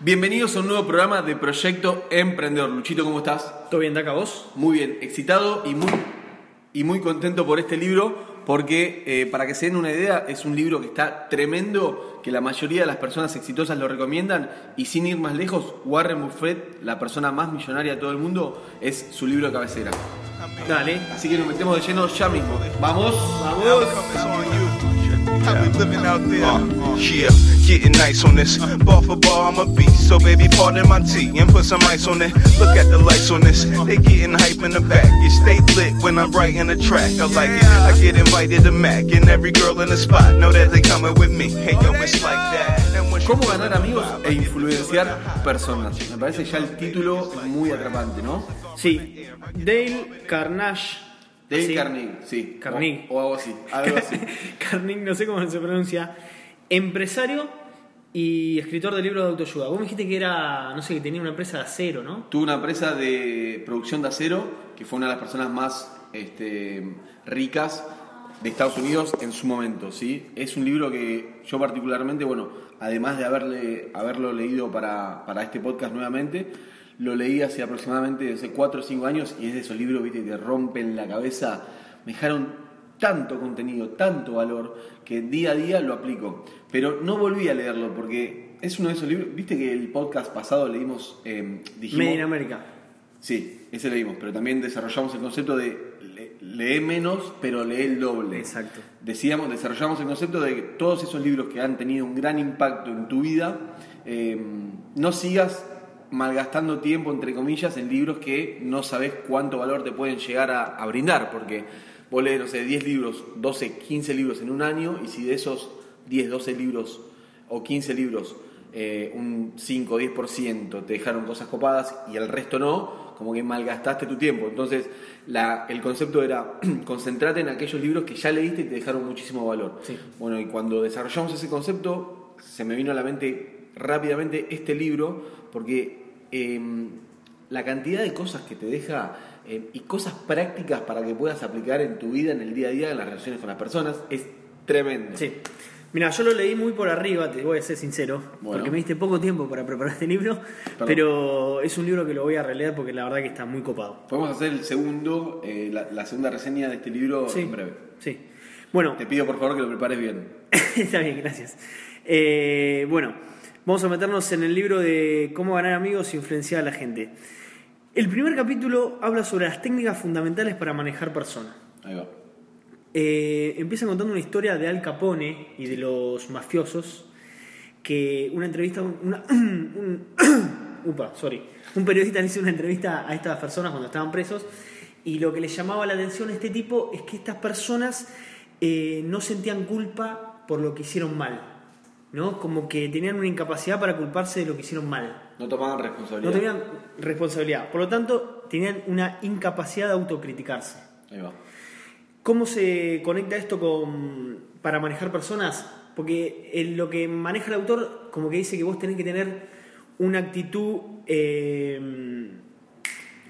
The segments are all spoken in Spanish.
Bienvenidos a un nuevo programa de Proyecto Emprendedor. Luchito, ¿cómo estás? ¿Todo bien, Daca, vos? Muy bien, excitado y muy, y muy contento por este libro, porque eh, para que se den una idea, es un libro que está tremendo, que la mayoría de las personas exitosas lo recomiendan, y sin ir más lejos, Warren Buffett, la persona más millonaria de todo el mundo, es su libro de cabecera. Dale. Así que nos metemos de lleno ya mismo. ¡Vamos! Vamos. How we living out there? Uh, uh, yeah, getting nice on this. Bar for bar, I'm a beast. So baby, pardon my tea and put some ice on it. Look at the lights on this. They getting hype in the back. It stay lit when I'm writing the track. I like it. I get invited to Mac and every girl in the spot know that they coming with me. Hey yo, it's like that. And when she ¿Cómo ganar amigos e influenciar personas? Me parece ya el título muy atrapante, ¿no? Sí, Dale Carnage. Dale Sí. Carnegie, sí. Carnegie. O, o algo así. Algo así. Carnegie, no sé cómo se pronuncia. Empresario y escritor de libros de autoayuda. Vos me dijiste que era, no sé, que tenía una empresa de acero, ¿no? Tuvo una empresa de producción de acero, que fue una de las personas más este, ricas de Estados Unidos en su momento, ¿sí? Es un libro que yo particularmente, bueno, además de haberle, haberlo leído para, para este podcast nuevamente, lo leí hace aproximadamente hace 4 o 5 años y es de esos libros, viste, que te rompen la cabeza. Me dejaron tanto contenido, tanto valor, que día a día lo aplico. Pero no volví a leerlo porque es uno de esos libros, viste que el podcast pasado leímos, eh, dijimos... Made in America. Sí, ese leímos, pero también desarrollamos el concepto de le- lee menos, pero lee el doble. Exacto. Decíamos, desarrollamos el concepto de que todos esos libros que han tenido un gran impacto en tu vida, eh, no sigas malgastando tiempo, entre comillas, en libros que no sabes cuánto valor te pueden llegar a, a brindar, porque vos lees, no sé, 10 libros, 12, 15 libros en un año, y si de esos 10, 12 libros o 15 libros, eh, un 5 o 10% te dejaron cosas copadas y el resto no, como que malgastaste tu tiempo. Entonces, la- el concepto era concentrate en aquellos libros que ya leíste y te dejaron muchísimo valor. Sí. Bueno, y cuando desarrollamos ese concepto, se me vino a la mente rápidamente este libro, porque eh, la cantidad de cosas que te deja eh, y cosas prácticas para que puedas aplicar en tu vida, en el día a día, en las relaciones con las personas, es tremendo. Sí. Mira, yo lo leí muy por arriba, te voy a ser sincero, Bueno. porque me diste poco tiempo para preparar este libro, pero es un libro que lo voy a releer porque la verdad que está muy copado. Podemos hacer el segundo, eh, la, la segunda reseña de este libro Sí, en breve. sí. Bueno, Te pido por favor que lo prepares bien. Está bien, gracias. Eh, bueno, vamos a meternos en el libro de cómo ganar amigos e influenciar a la gente. El primer capítulo habla sobre las técnicas fundamentales para manejar personas. Ahí va. Eh, empieza contando una historia de Al Capone y de los mafiosos, que una entrevista, una- un, upa, sorry, un periodista le hizo una entrevista a estas personas cuando estaban presos y lo que les llamaba la atención a este tipo es que estas personas eh, no sentían culpa por lo que hicieron mal, ¿no? Como que tenían una incapacidad para culparse de lo que hicieron mal. No tomaban responsabilidad. No tenían responsabilidad, por lo tanto tenían una incapacidad de autocriticarse. Ahí va. ¿Cómo se conecta esto con para manejar personas? Porque el- lo que maneja el autor, como que dice que vos tenés que tener una actitud, eh,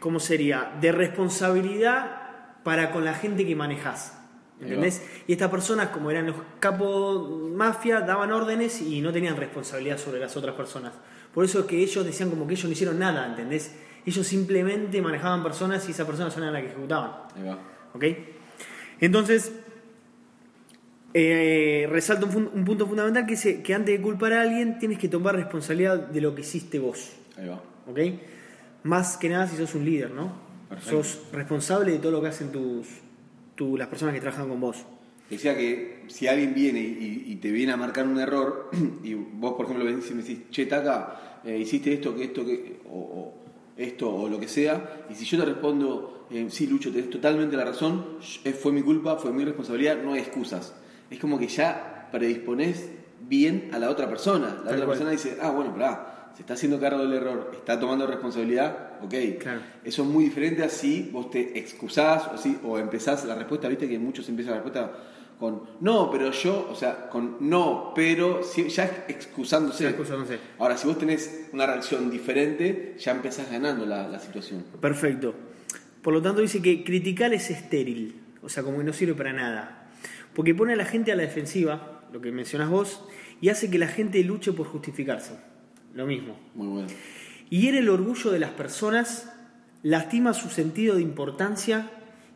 ¿cómo sería? De responsabilidad para con la gente que manejás. ¿Entendés? Y estas personas, como eran los capos mafia, daban órdenes y no tenían responsabilidad sobre las otras personas. Por eso es que ellos decían como que ellos no hicieron nada, ¿entendés? Ellos simplemente manejaban personas y esas personas eran las que ejecutaban. Ahí va. ¿Ok? Entonces, eh, resalta un, punto fundamental que es que antes de culpar a alguien tienes que tomar responsabilidad de lo que hiciste vos. Ahí va. ¿Ok? Más que nada si sos un líder, ¿no? Perfecto. Sos responsable de todo lo que hacen tus, tu- las personas que trabajan con vos. Decía que si alguien viene y, y te viene a marcar un error, y vos, por ejemplo, venís y me decís, che, Taca, eh, hiciste esto, que esto, que, o, o esto, o lo que sea, y si yo te respondo, eh, sí, Lucho, tenés totalmente la razón, fue mi culpa, fue mi responsabilidad, no hay excusas. Es como que ya predisponés bien a la otra persona. La otra cual. persona dice, ah, bueno, pará, se está haciendo cargo del error, está tomando responsabilidad, ok. Claro. Eso es muy diferente a si vos te excusás o, si, o empezás la respuesta, viste que muchos empiezan la respuesta con no, pero yo, o sea, con no, pero, si- ya excusándose. Ya excusándose. Ahora, si vos tenés una reacción diferente, ya empezás ganando la, la situación. Perfecto. Por lo tanto dice que criticar es estéril, o sea, como que no sirve para nada. Porque pone a la gente a la defensiva, lo que mencionás vos, y hace que la gente luche por justificarse. Lo mismo. Muy bueno. Hiere el orgullo de las personas, lastima su sentido de importancia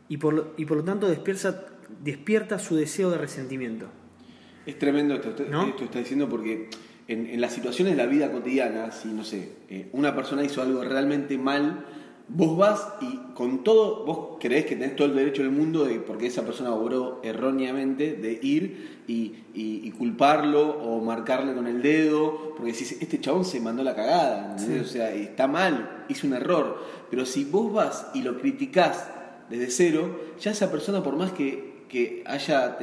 y por, lo- y por lo tanto despierta, despierta su deseo de resentimiento. Es tremendo esto, esto, ¿No? esto está diciendo porque en, en las situaciones de la vida cotidiana, si no sé, eh, una persona hizo algo realmente mal, vos vas y con todo, vos creés que tenés todo el derecho del mundo de, porque esa persona obró erróneamente, de ir y, y- y culparlo o marcarle con el dedo, porque decís, este chabón se mandó la cagada, ¿entendés? o sea, está mal, hizo un error, pero si vos vas y lo criticás desde cero, ya esa persona por más que, que haya,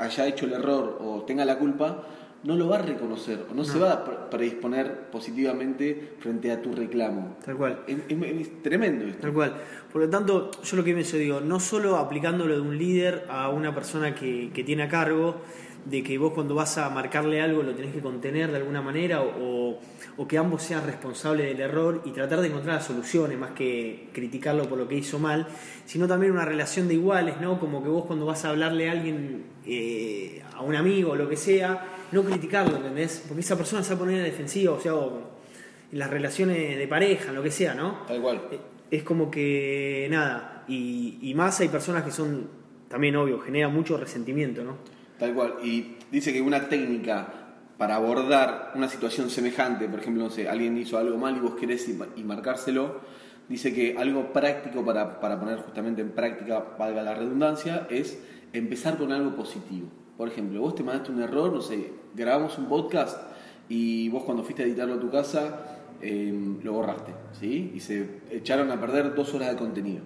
haya hecho el error o tenga la culpa, no lo va a reconocer o no, se va a pre- predisponer positivamente frente a tu reclamo. Tal cual. Es, es- es tremendo esto. Tal cual. Por lo tanto, yo lo que pienso, digo, no solo aplicándolo de un líder a una persona que, que tiene a cargo, de que vos cuando vas a marcarle algo lo tenés que contener de alguna manera o, o que ambos sean responsables del error y tratar de encontrar las soluciones más que criticarlo por lo que hizo mal, sino también una relación de iguales, ¿no? Como que vos cuando vas a hablarle a alguien, eh, a un amigo o lo que sea, no criticarlo, ¿entendés? Porque esa persona se va a poner en defensiva, o sea, o en las relaciones de pareja, en lo que sea, ¿no? Tal cual. Eh, es como que nada, y, y más hay personas que son, también obvio, genera mucho resentimiento, ¿no? Tal cual. Y dice que una técnica para abordar una situación semejante, por ejemplo, no sé, alguien hizo algo mal y vos querés y, y marcárselo, dice que algo práctico para, para poner justamente en práctica, valga la redundancia, es empezar con algo positivo. Por ejemplo, vos te mandaste un error, no sé, grabamos un podcast y vos cuando fuiste a editarlo a tu casa eh, lo borraste, ¿sí? Y se echaron a perder dos horas de contenido.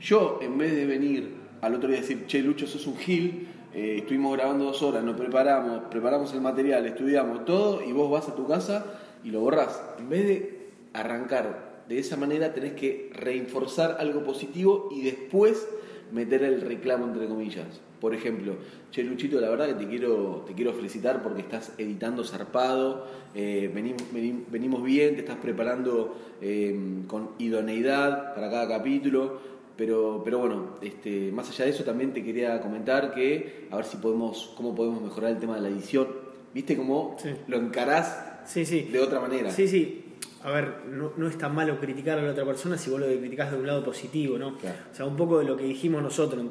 Yo, en vez de venir al otro día y decir, che, Lucho, sos un gil, eh, estuvimos grabando dos horas, nos preparamos, preparamos el material, estudiamos todo, y vos vas a tu casa y lo borrás. En vez de arrancar de esa manera, tenés que reinforzar algo positivo y después meter el reclamo entre comillas. Por ejemplo, che Luchito, la verdad que te quiero, te quiero felicitar porque estás editando zarpado, eh, venim- venim- venimos bien, te estás preparando eh, con idoneidad para cada capítulo, pero, pero bueno, este, más allá de eso también te quería comentar que a ver si podemos, cómo podemos mejorar el tema de la edición. ¿Viste cómo Sí. lo encarás Sí, sí. de otra manera? Sí, sí. A ver, no, no es tan malo criticar a la otra persona si vos lo criticás de un lado positivo, ¿no? Claro. O sea, un poco de lo que dijimos nosotros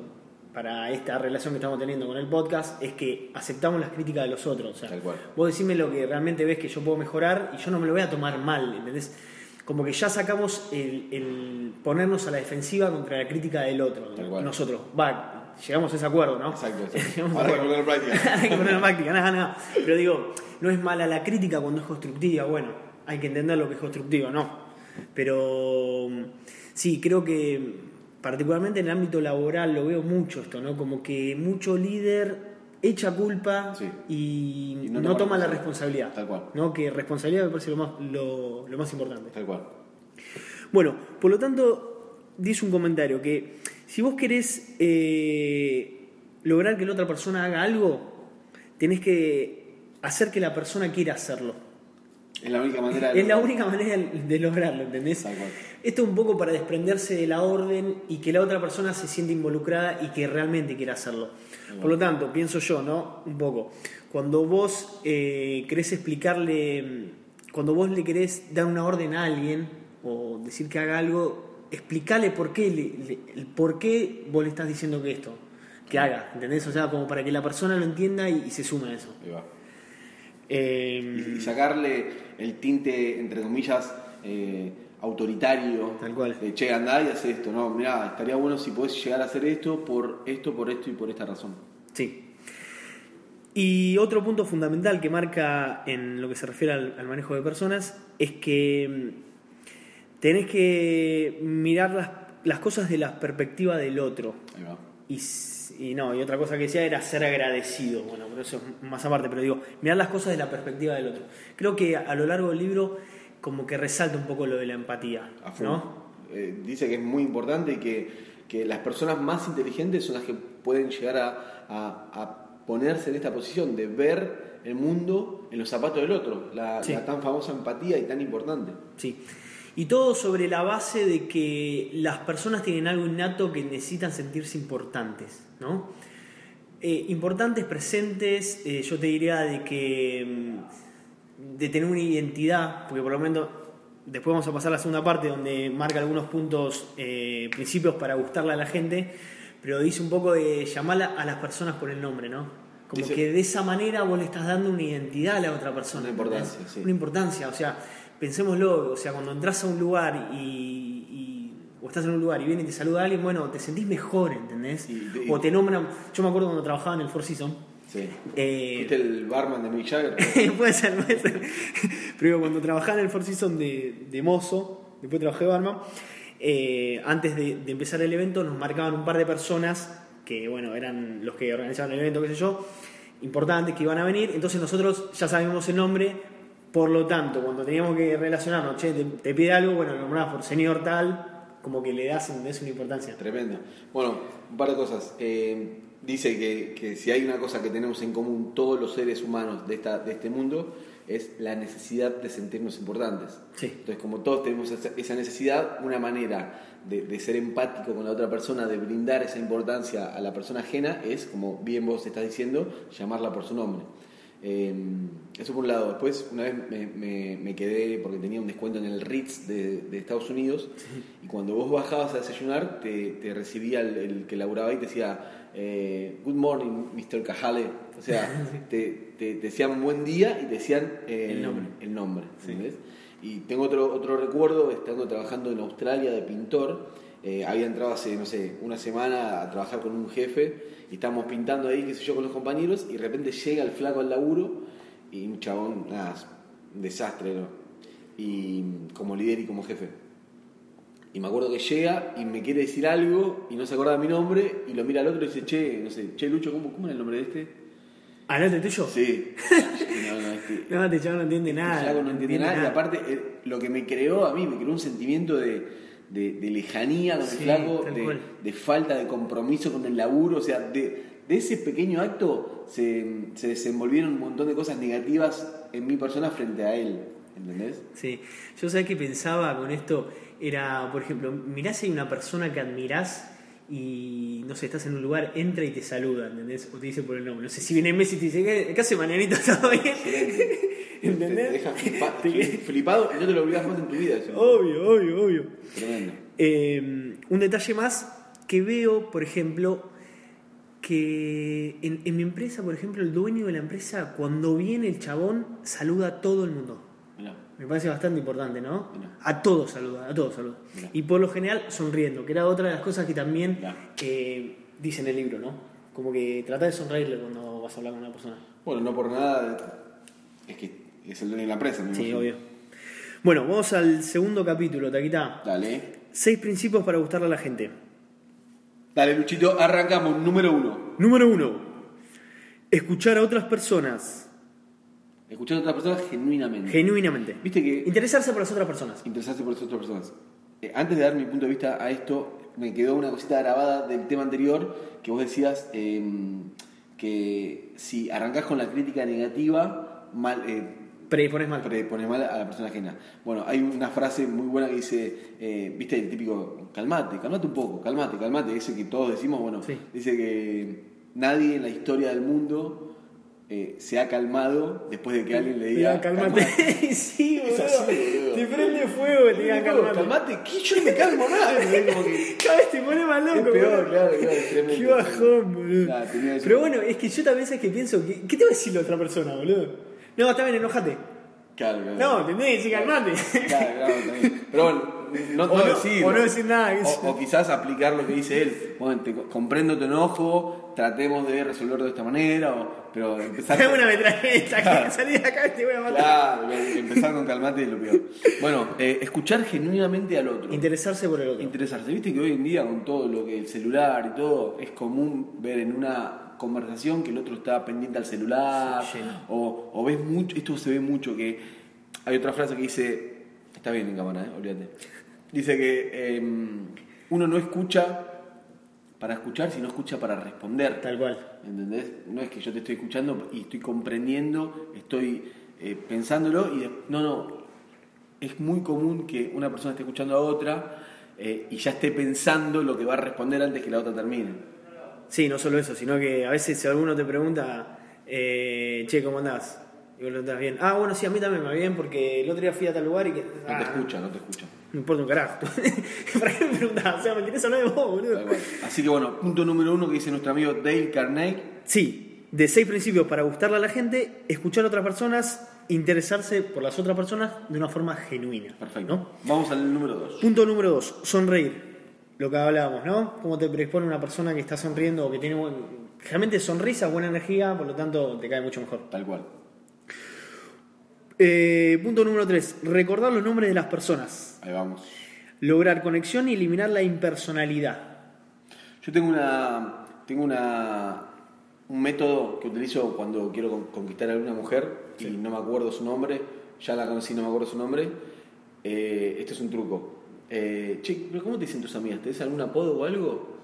para esta relación que estamos teniendo con el podcast es que aceptamos las críticas de los otros. O sea, Tal cual. vos decime lo que realmente ves que yo puedo mejorar y yo no me lo voy a tomar mal, ¿entendés? Como que ya sacamos el, el ponernos a la defensiva contra la crítica del otro. Tal cual. Nosotros, va, llegamos a ese acuerdo, ¿no? Exacto, exacto. Ahora hay que ponerlo en práctica. hay que ponerlo en práctica, nada, nada. Pero digo, no es mala la crítica cuando es constructiva, bueno, hay que entender lo que es constructiva, no. Pero mm, sí, creo que particularmente en el ámbito laboral lo veo mucho esto, ¿no? Como que mucho líder echa culpa Sí. y, Y no, no toma la responsabilidad. responsabilidad. Tal cual. ¿no? Que responsabilidad me parece lo más, lo, lo más importante. Tal cual. Bueno, por lo tanto, dice un comentario que si vos querés eh, lograr que la otra persona haga algo, tenés que hacer que la persona quiera hacerlo. Es la única manera de Es la única manera de lograrlo, ¿entendés? Esto es un poco para desprenderse de la orden y que la otra persona se siente involucrada y que realmente quiera hacerlo. Por lo tanto, pienso yo, ¿no? Un poco. Cuando vos eh, querés explicarle, cuando vos le querés dar una orden a alguien o decir que haga algo, explicarle por qué, le- le- el por qué vos le estás diciendo que esto, que haga, ¿entendés? O sea, como para que la persona lo entienda y, y se sume a eso. Ahí va. Eh, y sacarle el tinte, entre comillas, eh, autoritario. Tal cual. De, che, andá y hace esto. No, mirá, estaría bueno si podés llegar a hacer esto por esto, por esto y por esta razón. Sí. Y otro punto fundamental que marca en lo que se refiere al, al manejo de personas es que mm, tenés que mirar las, las cosas de la perspectiva del otro. Ahí va. Y, y no, y otra cosa que decía era ser agradecido. Bueno, pero eso es más aparte, pero digo, mirar las cosas de la perspectiva del otro. Creo que a, lo largo del libro como que resalta un poco lo de la empatía. ¿no? Eh, dice que es muy importante y que, que las personas más inteligentes son las que pueden llegar a, a- a ponerse en esta posición de ver el mundo en los zapatos del otro. La, Sí. la tan famosa empatía y tan importante. Sí. Y todo sobre la base de que las personas tienen algo innato que necesitan sentirse importantes, ¿no? Eh, importantes, presentes, eh, yo te diría de que mm, de tener una identidad, porque por lo menos después vamos a pasar a la segunda parte donde marca algunos puntos, eh, principios para gustarle a la gente, pero dice un poco de llamar a las personas por el nombre, ¿no? Como Dice- que de esa manera vos le estás dando una identidad a la otra persona. Una importancia, sí. Una importancia, o sea, pensémoslo, o sea, cuando entras a un lugar y, y- o estás en un lugar y viene y te saluda alguien, bueno, te sentís mejor, ¿entendés? Y- y- o te nombran, yo me acuerdo cuando trabajaba en el Four Seasons, Sí. eh, ¿Viste el barman de Mick Jagger? puede ser, puede ser. Pero cuando trabajaba en el Four Seasons de, de mozo, después trabajé de barman, eh, antes de, de empezar el evento nos marcaban un par de personas que, bueno, eran los que organizaban el evento, qué sé yo, importantes que iban a venir. Entonces nosotros ya sabíamos el nombre, por lo tanto, cuando teníamos que relacionarnos, che, te, te pide algo, bueno, lo nombrabas por señor tal, como que le das ¿entendés? una importancia. Tremendo. Bueno, un par de cosas. Eh, dice que, que si hay una cosa que tenemos en común todos los seres humanos de, esta, de este mundo es la necesidad de sentirnos importantes. Sí. Entonces, como todos tenemos esa esa necesidad, una manera de, de ser empático con la otra persona, de brindar esa importancia a la persona ajena, es, como bien vos estás diciendo, llamarla por su nombre. Eh, eso por un lado. Después, una vez me, me- me quedé porque tenía un descuento en el Ritz de, de Estados Unidos y cuando vos bajabas a desayunar te, te recibía el, el que laburaba y te decía eh, Good morning, Mr. Cajale. O sea, te, te- te decían buen día y te decían eh, El nombre. el nombre, ¿entendés? Y tengo otro, otro recuerdo, estando trabajando en Australia de pintor, eh, había entrado hace, no sé, una semana a trabajar con un jefe y estábamos pintando ahí, qué sé yo, con los compañeros y de repente llega el flaco al laburo y un chabón, nada, un desastre, ¿no? Y como líder y como jefe. Y me acuerdo que llega y me quiere decir algo y no se acuerda de mi nombre y lo mira al otro y dice, che, no sé, che Lucho, ¿cómo, cómo era el nombre de este? ¿Hablaste tuyo? Sí. no, no, este, No, este chaval no entiende nada. el flaco no entiende nada, y aparte eh, lo que me creó a mí, me creó un sentimiento de, de- de lejanía con Sí, el flaco, tal de, de falta de compromiso con el laburo, o sea, de, de ese pequeño acto se, se desenvolvieron un montón de cosas negativas en mi persona frente a él, ¿entendés? Sí, yo sabía que pensaba con esto, era, por ejemplo, mirás si hay una persona que admirás y, no sé, estás en un lugar, entra y te saluda, ¿entendés? O te dice por el nombre. No sé, si viene Messi y te dice, ¿qué, hace Marianito? ¿Todo bien? Te, ¿Entendés? te deja flipa- flipado y no te lo olvidas más en tu vida. eso. Obvio, obvio, obvio. Tremendo. Eh, un detalle más que veo, por ejemplo, que en, en mi empresa, por ejemplo, el dueño de la empresa, cuando viene el chabón, saluda a todo el mundo. Mirá. Me parece bastante importante, ¿no? Mirá. A todos saluda, a todos saluda. Mirá. Y por lo general sonriendo, que era otra de las cosas que también eh, dice en el libro, ¿no? Como que trata de sonreírle cuando vas a hablar con una persona. Bueno, no por nada, es que es el dueño de la empresa. me Sí, imagino. obvio. Bueno, vamos al segundo capítulo, Taquita. Dale. Seis principios para gustarle a la gente. Dale, Luchito, arrancamos. Número uno. Número uno. Escuchar a otras personas Escuchar a otras personas genuinamente. genuinamente. Viste que Interesarse por las otras personas. interesarse por las otras personas. Eh, antes de dar mi punto de vista a esto, me quedó una cosita grabada del tema anterior que vos decías eh, que si arrancás con la crítica negativa, mal, eh, Predispones mal. predispones mal a la persona ajena. Bueno, hay una frase muy buena que dice, eh, viste el típico, calmate, calmate un poco, calmate, calmate, ese que todos decimos, bueno, Sí. dice que nadie en la historia del mundo eh, se ha calmado después de que alguien le diga, Diga, cálmate. sí, boludo. así, boludo. Te prende fuego te digan Calmate, calmate, que yo no me calmo nada. ¿entendés? Como que- Cada vez te pone más loco, Es peor, boludo. claro, claro, tremendo. Qué bajón, boludo. Nah. Pero bueno, es que yo también sabes que pienso, que- ¿qué te va a decir la otra persona, boludo? No, está bien, enojate. Claro, claro. No, ¿entendés? Sí, calmate. Claro, claro, también. Pero bueno, no, O no decirlo. o no decir nada, es- O, o quizás aplicar lo que dice él. Bueno, te comprendo tu enojo, tratemos de resolverlo de esta manera, o- pero empezar Dame una metralleta, Claro. que salí de acá y te voy a matar. Claro, empezar con calmate es lo peor. Bueno, eh, escuchar genuinamente al otro. Interesarse por el otro. Interesarse. Viste que hoy en día con todo lo que el celular y todo, es común ver en una conversación que el otro está pendiente al celular. Sí, o, o ves mucho, esto se ve mucho, que hay otra frase que dice, está bien en cámara, eh, olvídate. Dice que eh, uno no escucha para escuchar, sino escucha para responder. Tal cual. ¿Entendés? No es que yo te estoy escuchando y estoy comprendiendo, estoy eh, pensándolo y de- no, no. Es muy común que una persona esté escuchando a otra eh, y ya esté pensando lo que va a responder antes que la otra termine. Sí, no solo eso, sino que a veces si alguno te pregunta, eh, che, ¿cómo andás? Y vos lo estás bien. Ah, bueno, sí, a mí también me va bien porque el otro día fui a tal lugar y que. No ah, te escucha, no te escucha. No importa un carajo. ¿Para qué me preguntás? O sea, me querés hablar de vos, boludo. Así que bueno, punto número uno que dice nuestro amigo Dale Carnegie. Sí, de seis principios para gustarle a la gente, escuchar a otras personas, interesarse por las otras personas de una forma genuina. Perfecto. ¿no? Vamos al número dos. Punto número dos, sonreír. Lo que hablábamos, ¿no? Cómo te predispone una persona que está sonriendo o que tiene buen... realmente sonrisa, buena energía, por lo tanto te cae mucho mejor. Tal cual. Eh, punto número tres, recordar los nombres de las personas. Ahí vamos. Lograr conexión y eliminar la impersonalidad. Yo tengo una. Tengo una. un método que utilizo cuando quiero con- conquistar a alguna mujer y no me acuerdo su nombre. Ya la conocí, no me acuerdo su nombre. Eh, este es un truco. Eh, che, ¿pero ¿cómo te dicen tus amigas? ¿Te dicen algún apodo o algo?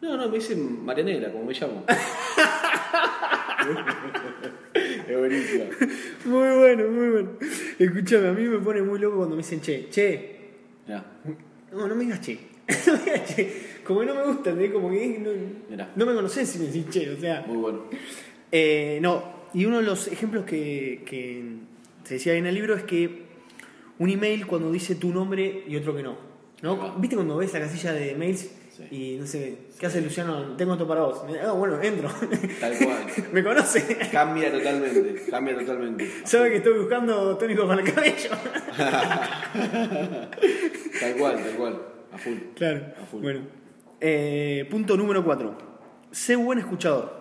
No, no, me dicen Marianela, como me llamo. es buenísimo. Muy bueno, muy bueno. Escúchame, a mí me pone muy loco cuando me dicen che, che. No, no me digas che. no me digas che. Como que no me gusta, ¿entendés? Como que no, Mirá. no me conocés si me decís che, o sea. Muy bueno. Eh, no, y uno de los ejemplos que, que se decía ahí en el libro es que un email cuando dice tu nombre y otro que no. ¿no? ¿Viste cuando ves la casilla de mails Sí. y no sé, ¿qué hace Luciano? Tengo esto para vos. Ah, bueno, entro. Tal cual. Me conoce. Cambia totalmente. Cambia totalmente. Sabe que estoy buscando tónicos para el cabello. Tal cual, tal cual. A full. claro. A full. Bueno. Eh, punto número 4. Sé buen escuchador.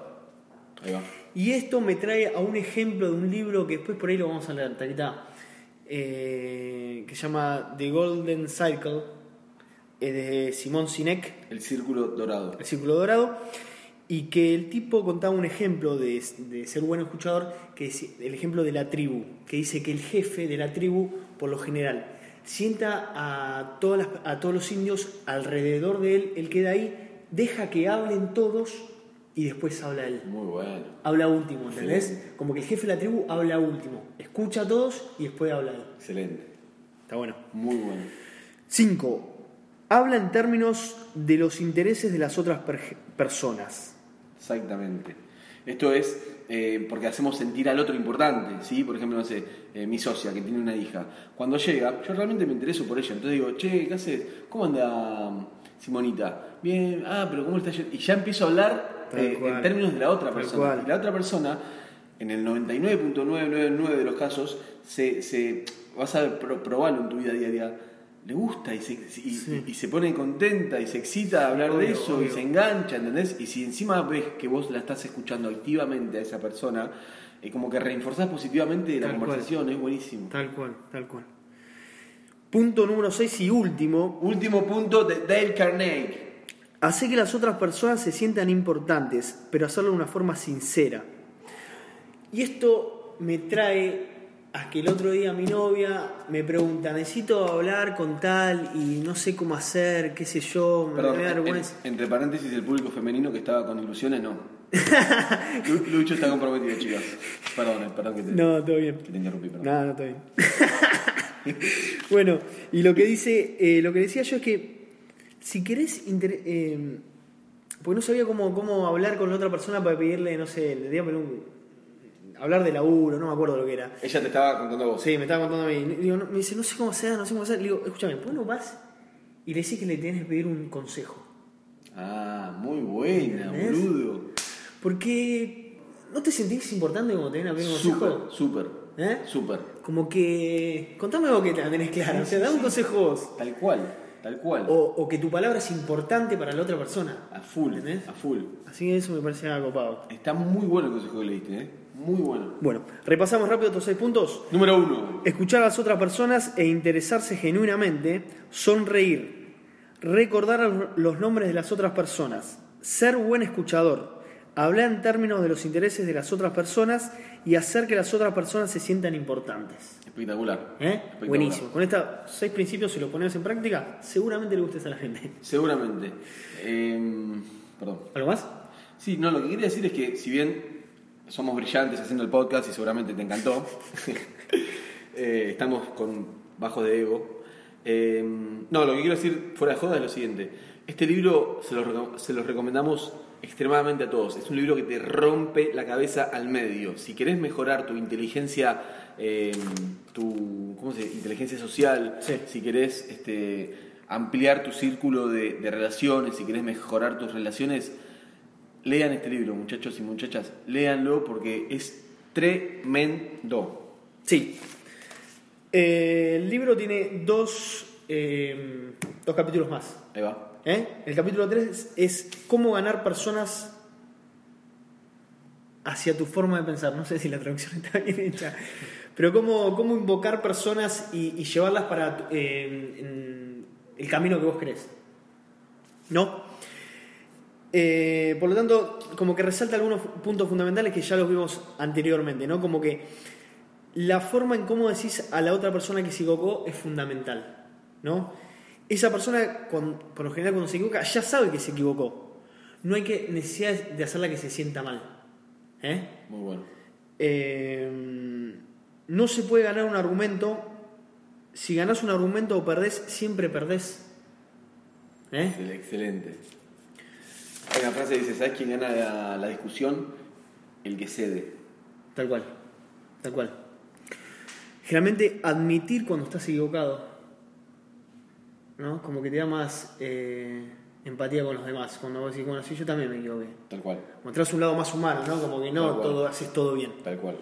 Ahí va. Y esto me trae a un ejemplo de un libro que después por ahí lo vamos a leer, Tarita, eh, que se llama The Golden Circle, es de Simón Sinek, El círculo dorado. El Círculo Dorado, y que el tipo contaba un ejemplo de, de ser buen escuchador, que es el ejemplo de la tribu, que dice que el jefe de la tribu, por lo general, sienta a, todas las- a todos los indios alrededor de él, él queda ahí, deja que hablen todos y después habla él Muy bueno. habla último, ¿entendés? Como que el jefe de la tribu habla último. Escucha a todos y después habla él. Excelente. Está bueno. Muy bueno. 5. Habla en términos de los intereses de las otras per- personas. Exactamente. Esto es eh, porque hacemos sentir al otro importante, ¿sí? Por ejemplo, no sé, eh, mi socia que tiene una hija. Cuando llega, yo realmente me intereso por ella. Entonces digo, che, ¿qué haces? ¿Cómo anda Simonita? Bien, ah, pero ¿cómo está yendo? Y ya empiezo a hablar eh, en términos de la otra persona. Y la otra persona, en el 99.999 de los casos, se, se vas a pro- probarlo en tu vida diaria. Le gusta y se, y, Sí. y se pone contenta y se excita a hablar de Obvio, eso y se engancha, ¿entendés? Y si encima ves que vos la estás escuchando activamente a esa persona, eh, como que reforzás positivamente la cual. conversación, es buenísimo. Tal cual, tal cual. Punto número 6 y último. Último punto de Dale Carnegie. Hace que las otras personas se sientan importantes, pero hacerlo de una forma sincera. Y esto me trae a que el otro día mi novia me pregunta, necesito hablar con tal y no sé cómo hacer, qué sé yo, me Perdón, da en- vergüenza. entre paréntesis, el público femenino que estaba con ilusiones, no. Lu- Lucho está comprometido, chicas. Perdón, perdón que te, No, todo bien. que te interrumpí, perdón. No, no, está bien. bueno, y lo que dice, eh, lo que decía yo es que si querés, inter- eh, porque no sabía cómo, cómo hablar con la otra persona para pedirle, no sé, le un- hablar de laburo, no me acuerdo lo que era. Ella te estaba contando a vos. Sí, me estaba contando a mí. Digo, no- me dice, no sé cómo hacer, no sé cómo hacer. Le digo, escúchame, ¿por qué no vas y le decís que le tenés que pedir un consejo? Ah, muy buena, boludo. Porque no te sentís importante cuando te vienen a pedir un Súper, consejo. súper. ¿Eh? Súper. Como que. Contame vos que tenés clara. O sea, dame un consejo vos. Tal cual, tal cual. O, o que tu palabra es importante para la otra persona. A full, ¿Entendés? a full. Así que eso me parece algo copado. Está muy bueno el consejo que le diste, ¿eh? Muy bueno. Bueno, repasamos rápido estos seis puntos. Número uno. Escuchar a las otras personas e interesarse genuinamente, sonreír, recordar los nombres de las otras personas, ser buen escuchador, hablar en términos de los intereses de las otras personas y hacer que las otras personas se sientan importantes. Espectacular. ¿Eh? Espectacular. Buenísimo. Con estos seis principios, si los ponemos en práctica, seguramente le gustes a la gente. Seguramente. Eh, perdón. ¿Algo más? Sí, no, lo que quería decir es que si bien somos brillantes haciendo el podcast y seguramente te encantó, eh, estamos con bajos de ego. eh, no, lo que quiero decir fuera de joda es lo siguiente. Este libro se lo, se los recomendamos extremadamente a todos. Es un libro que te rompe la cabeza al medio. Si querés mejorar tu inteligencia, eh, tu ¿cómo se inteligencia social, Sí. si querés este, ampliar tu círculo de, de relaciones, si querés mejorar tus relaciones, lean este libro, muchachos y muchachas. Léanlo porque es tremendo. Sí. Eh, el libro tiene dos, eh, dos capítulos más. Ahí va. ¿eh? El capítulo 3 es cómo ganar personas hacia tu forma de pensar. No sé si la traducción está bien hecha. Pero cómo, cómo invocar personas y, y llevarlas para eh, en el camino que vos querés. ¿No? Eh, por lo tanto, como que resalta algunos puntos fundamentales que ya los vimos anteriormente, ¿no? Como que la forma en cómo decís a la otra persona que se equivocó es fundamental, ¿no? Esa persona, cuando- por lo general cuando se equivoca, ya sabe que se equivocó. No hay que necesidad de hacerla que se sienta mal. ¿eh? Muy bueno. Eh, no se puede ganar un argumento. Si ganás un argumento o perdés, siempre perdés. ¿eh? Excel- Excelente. Hay una frase que dice, ¿sabes quién gana la, la discusión? El que cede. Tal cual, tal cual. Generalmente admitir cuando estás equivocado, ¿no? Como que te da más eh, empatía con los demás. Cuando vos decís, bueno, sí, yo también me equivoqué. Tal cual. Mostrás un lado más humano, ¿no? Como que no todo haces todo bien. Tal cual.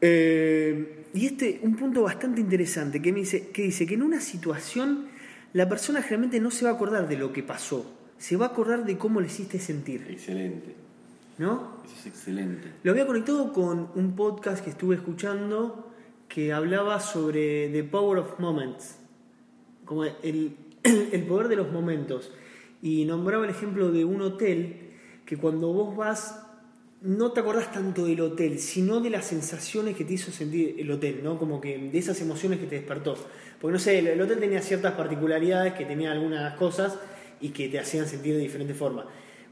Eh, y este, un punto bastante interesante que, me dice, que dice que en una situación la persona generalmente no se va a acordar de lo que pasó, se va a acordar de cómo le hiciste sentir, Excelente. ¿no? Eso es excelente. Lo había conectado con un podcast que estuve escuchando que hablaba sobre The Power of Moments, como el, el poder de los momentos. Y nombraba el ejemplo de un hotel que cuando vos vas no te acordás tanto del hotel, sino de las sensaciones que te hizo sentir el hotel, ¿no? Como que de esas emociones que te despertó. Porque no sé, el, el hotel tenía ciertas particularidades, que tenía algunas cosas y que te hacían sentir de diferente forma.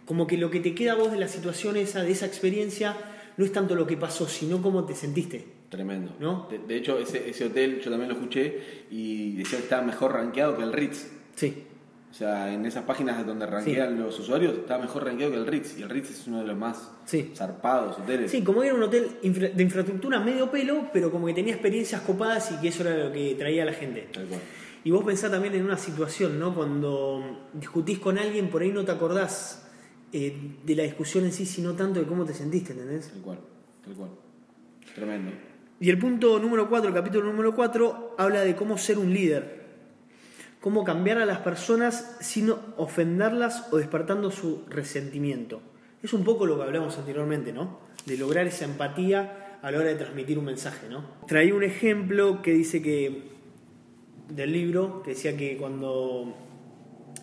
Como que lo que te queda a vos de la situación esa, de esa experiencia, no es tanto lo que pasó, sino cómo te sentiste. Tremendo. ¿No? De, de hecho, ese, ese hotel yo también lo escuché y decía que estaba mejor rankeado que el Ritz. Sí, O sea, en esas páginas donde rankean los usuarios, estaba mejor rankeado que el Ritz. Y el Ritz es uno de los más Sí. zarpados hoteles. Sí, como era un hotel infra- de infraestructura medio pelo, pero como que tenía experiencias copadas y que eso era lo que traía a la gente. Tal cual. Y vos pensás también en una situación, ¿no? Cuando discutís con alguien, por ahí no te acordás eh, de la discusión en sí, sino tanto de cómo te sentiste, ¿entendés? Tal cual. Tal cual. Tremendo. Y el punto número 4, el capítulo número 4, habla de cómo ser un líder. Cómo cambiar a las personas sin ofenderlas o despertando su resentimiento. Es un poco lo que hablamos anteriormente, ¿no? De lograr esa empatía a la hora de transmitir un mensaje, ¿no? Traí un ejemplo que dice que del libro, que decía que cuando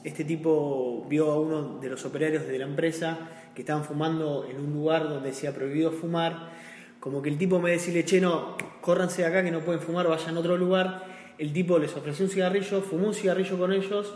este tipo vio a uno de los operarios de la empresa que estaban fumando en un lugar donde decía prohibido fumar, como que el tipo me decirle, che, no, córranse de acá que no pueden fumar, vayan a otro lugar. El tipo les ofreció un cigarrillo, fumó un cigarrillo con ellos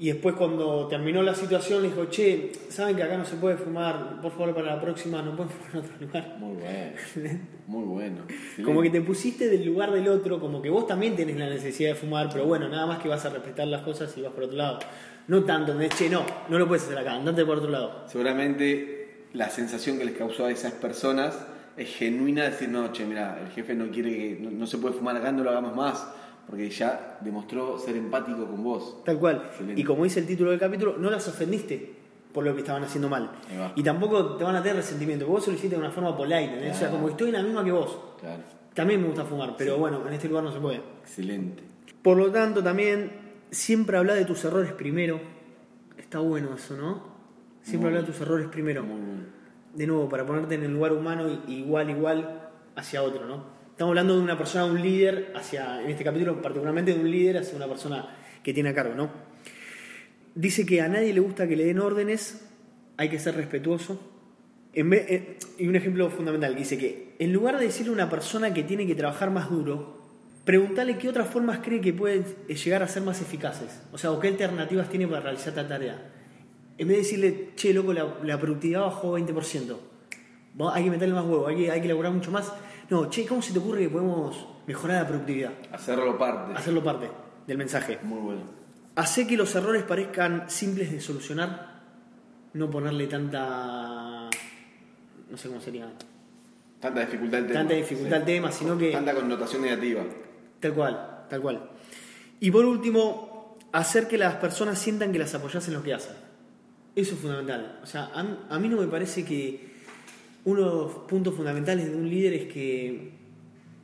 y después cuando terminó la situación le dijo, che, saben que acá no se puede fumar, por favor para la próxima no pueden fumar en otro lugar. Muy bueno. Muy bueno. Como que te pusiste del lugar del otro, como que vos también tenés la necesidad de fumar, pero bueno, nada más que vas a respetar las cosas y vas por otro lado. No tanto, de che, no, no lo puedes hacer acá, andate por otro lado. Seguramente la sensación que les causó a esas personas es genuina decir, no, che, mira, el jefe no quiere que, no, no se puede fumar acá, no lo hagamos más, porque ya demostró ser empático con vos. Tal cual. Excelente. Y como dice el título del capítulo, no las ofendiste por lo que estaban haciendo mal. Y tampoco te van a tener resentimiento, porque vos se lo hiciste de una forma polite. O sea, como estoy en la misma que vos. Claro. También me gusta fumar, pero bueno, en este lugar no se puede. Excelente. Por lo tanto, también siempre habla de tus errores primero. Está bueno eso, ¿no? Siempre habla de tus errores primero. Muy bueno. De nuevo, para ponerte en el lugar humano igual, igual hacia otro, ¿no? Estamos hablando de una persona, un líder, hacia, en este capítulo particularmente de un líder hacia una persona que tiene a cargo, ¿no? Dice que a nadie le gusta que le den órdenes, hay que ser respetuoso. En eh, y un ejemplo fundamental, dice que en lugar de decirle a una persona que tiene que trabajar más duro, preguntarle qué otras formas cree que pueden llegar a ser más eficaces. O sea, o qué alternativas tiene para realizar esta tarea. En vez de decirle, che, loco, la, la productividad bajó 20%. Vos- Hay que meterle más huevo, hay que, hay que elaborar mucho más. No, che, ¿cómo se te ocurre que podemos mejorar la productividad? Hacerlo parte. Hacerlo parte del mensaje. Muy bueno. Hace que los errores parezcan simples de solucionar. no ponerle tanta. No sé cómo sería. Tanta dificultad al tema. Tanta dificultad al tema, sino que. Tanta connotación negativa. Tal cual, tal cual. Y por último, hacer que las personas sientan que las apoyas en lo que hacen. Eso es fundamental. O sea, a, mí no me parece que uno de los puntos fundamentales de un líder es que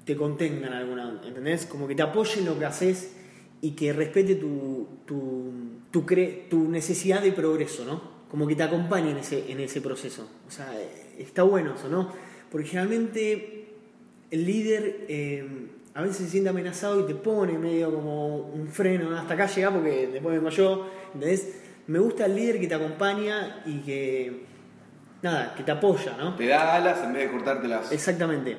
te contengan alguna, ¿entendés? Como que te apoye en lo que haces y que respete tu, tu, tu, cre- tu necesidad de progreso, ¿no? Como que te acompañe en ese, en ese proceso. O sea, está bueno eso, ¿no? Porque generalmente el líder eh, a veces se siente amenazado y te pone medio como un freno, ¿no? hasta acá llega porque después vengo yo, ¿entendés? Me gusta el líder que te acompaña y que, nada, que te apoya, ¿no? Te da alas en vez de cortártelas. Exactamente.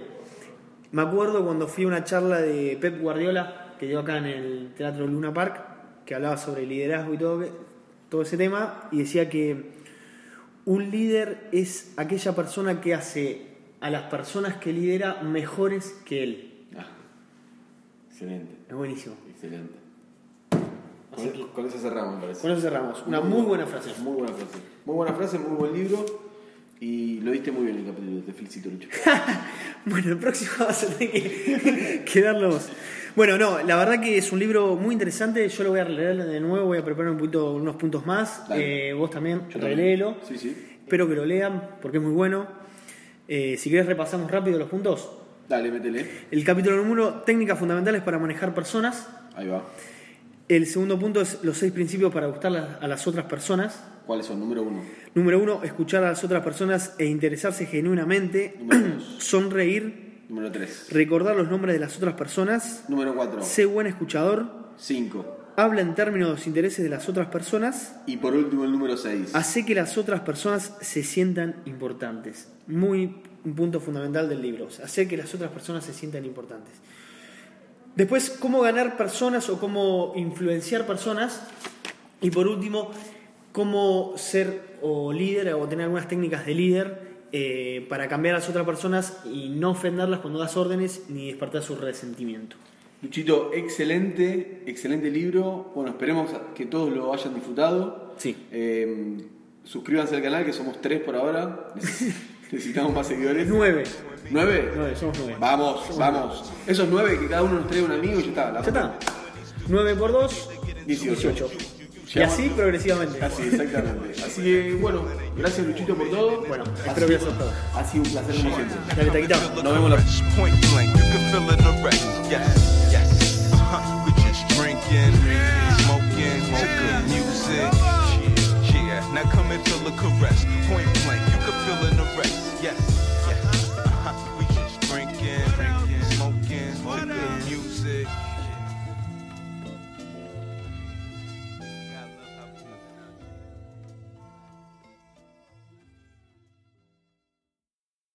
Me acuerdo cuando fui a una charla de Pep Guardiola, que dio acá en el Teatro Luna Park, que hablaba sobre liderazgo y todo, todo ese tema, y decía que un líder es aquella persona que hace a las personas que lidera mejores que él. Ah, excelente, Es buenísimo. excelente. Así Con, que- con eso cerramos, me parece. Con eso cerramos. Una muy buena frase. Muy buena frase. Muy buena frase, muy buen libro. Y lo diste muy bien el capítulo. Te felicito, Lucho. Bueno, el próximo vas a tener que, que darlos. Bueno, no, la verdad que es un libro muy interesante. Yo lo voy a leer de nuevo, voy a preparar un poquito, unos puntos más. Eh, vos también, Yo también. reléelo. Sí, sí. Espero que lo lean porque es muy bueno. Eh, si querés, repasamos rápido los puntos. Dale, métele. El capítulo número uno, técnicas fundamentales para manejar personas. Ahí va. El segundo punto es los seis principios para gustar a las otras personas. ¿Cuáles son? Número uno. Número uno, escuchar a las otras personas e interesarse genuinamente. Número dos. Sonreír. Número tres. Recordar los nombres de las otras personas. Número cuatro. Sé buen escuchador. Cinco. Habla en términos de los intereses de las otras personas. Y por último, el número seis. Hace que las otras personas se sientan importantes. Muy un punto fundamental del libro. Hacer que las otras personas se sientan importantes. Después, cómo ganar personas o cómo influenciar personas. Y por último, cómo ser o líder o tener algunas técnicas de líder eh, para cambiar a las otras personas y no ofenderlas cuando das órdenes ni despertar su resentimiento. Luchito, excelente, excelente libro. Bueno, esperemos que todos lo hayan disfrutado. Sí. Eh, suscríbanse al canal, que somos tres por ahora. Necesitamos más seguidores. Nueve. ¿Nueve? Nueve, somos nueve. Vamos, vamos. Esos nueve que cada uno nos trae un amigo y ya está. La. Nueve por dos, 18. 18. Y así progresivamente. Así, exactamente. Así que, bueno, gracias Luchito por todo. Bueno, espero que todo. Ha sido un placer como siempre. Dale, taquita. Nos vemos la. could fill in the rest. Yes.